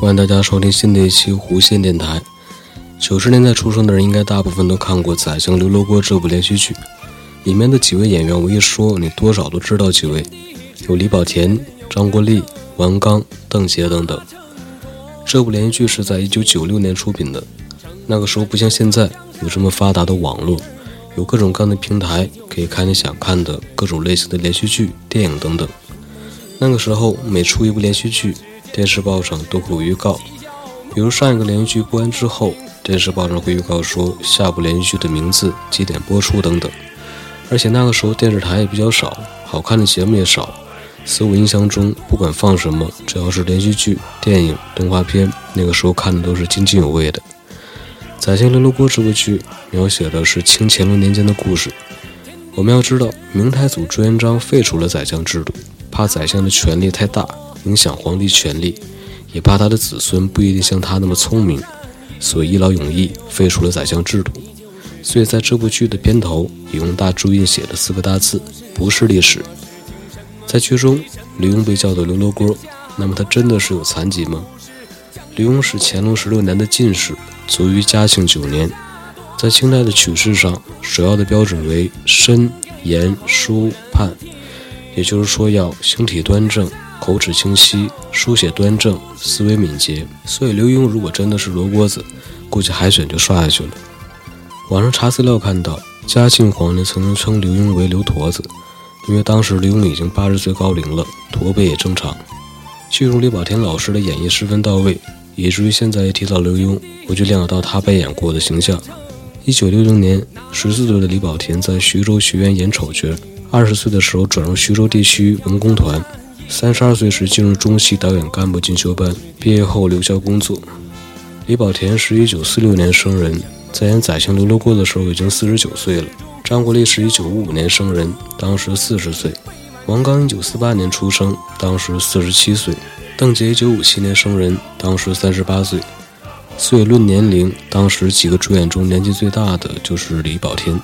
欢迎大家收听新的一期弧线电台。九十年代出生的人，应该大部分都看过《宰相刘罗锅》这部连续剧，里面的几位演员，我一说你多少都知道几位，有李保田、张国立、王刚、邓婕等等。这部连续剧是在一九九六年出品的，那个时候不像现在有这么发达的网络，有各种各样的平台可以看你想看的各种类型的连续剧、电影等等。那个时候每出一部连续剧，电视报上都会有预告，比如上一个连续剧播完之后，电视报上会预告说下部连续剧的名字、几点播出等等。而且那个时候电视台也比较少，好看的节目也少。所以我印象中，不管放什么，只要是连续剧、电影、动画片，那个时候看的都是津津有味的。《宰相刘罗锅》这部剧描写的是清乾隆年间的故事。我们要知道，明太祖朱元璋废除了宰相制度，怕宰相的权力太大，影响皇帝权力，也怕他的子孙不一定像他那么聪明，所以一劳永逸废除了宰相制度。所以在这部剧的片头也用大注印写了四个大字：不是历史。在剧中，刘墉被叫做刘罗锅，那么他真的是有残疾吗？刘墉是乾隆十六年的进士，卒于嘉庆九年。在清代的取士上，首要的标准为身、言、书、判，也就是说要形体端正、口齿清晰、书写端正、思维敏捷。所以刘墉如果真的是罗锅子，估计海选就刷下去了。网上查资料看到，嘉庆皇帝曾经称刘墉为刘驼子。因为当时刘墉已经八十岁高龄了，驼背也正常。剧中李保田老师的演绎十分到位，以至于现在一提到刘墉，我就联想到他扮演过的形象。一九六零年，十四岁的李保田在徐州学院演丑角，二十岁的时候转入徐州地区文工团，三十二岁时进入中戏导演干部进修班，毕业后留校工作。李保田是一九四六年生人，在演《宰相刘罗锅》的时候已经四十九岁了。张国立是一九五五年生人，当时四十岁；王刚一九四八年出生，当时四十七岁；邓婕一九五七年生人，当时三十八岁。所以论年龄，当时几个主演中年纪最大的就是李保田，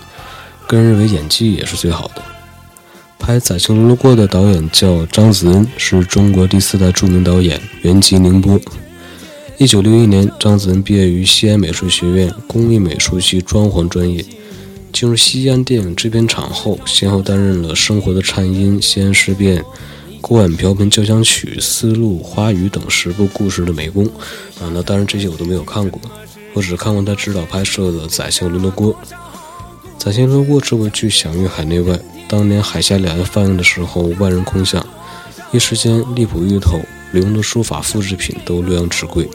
个人认为演技也是最好的。拍《宰相刘罗锅》的导演叫张子恩，是中国第四代著名导演，原籍宁波。一九六一年，张子恩毕业于西安美术学院工艺美术系装潢专业。进入西安电影制片厂后，先后担任了《生活的颤音》《西安事变》《锅碗瓢盆交响曲》《丝路》《花语》等十部故事的美工。啊，那当然这些我都没有看过，我只看过他指导拍摄的《宰相刘罗锅》。《宰相刘罗锅》这部剧享誉海内外，当年海峡两岸放映的时候万人空巷，一时间荔浦芋头、刘墉的书法复制品都洛阳纸贵，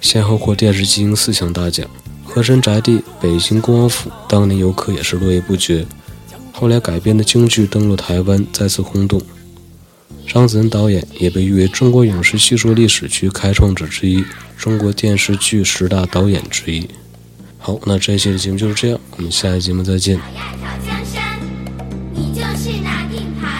先后获电视金鹰四项大奖。和珅宅地、北京恭王府，当年游客也是络绎不绝。后来改编的京剧登陆台湾，再次轰动。张子恩导演也被誉为中国影视叙述历史剧开创者之一，中国电视剧十大导演之一。好，那这一期的节目就是这样，我们下期节目再见。是那硬盘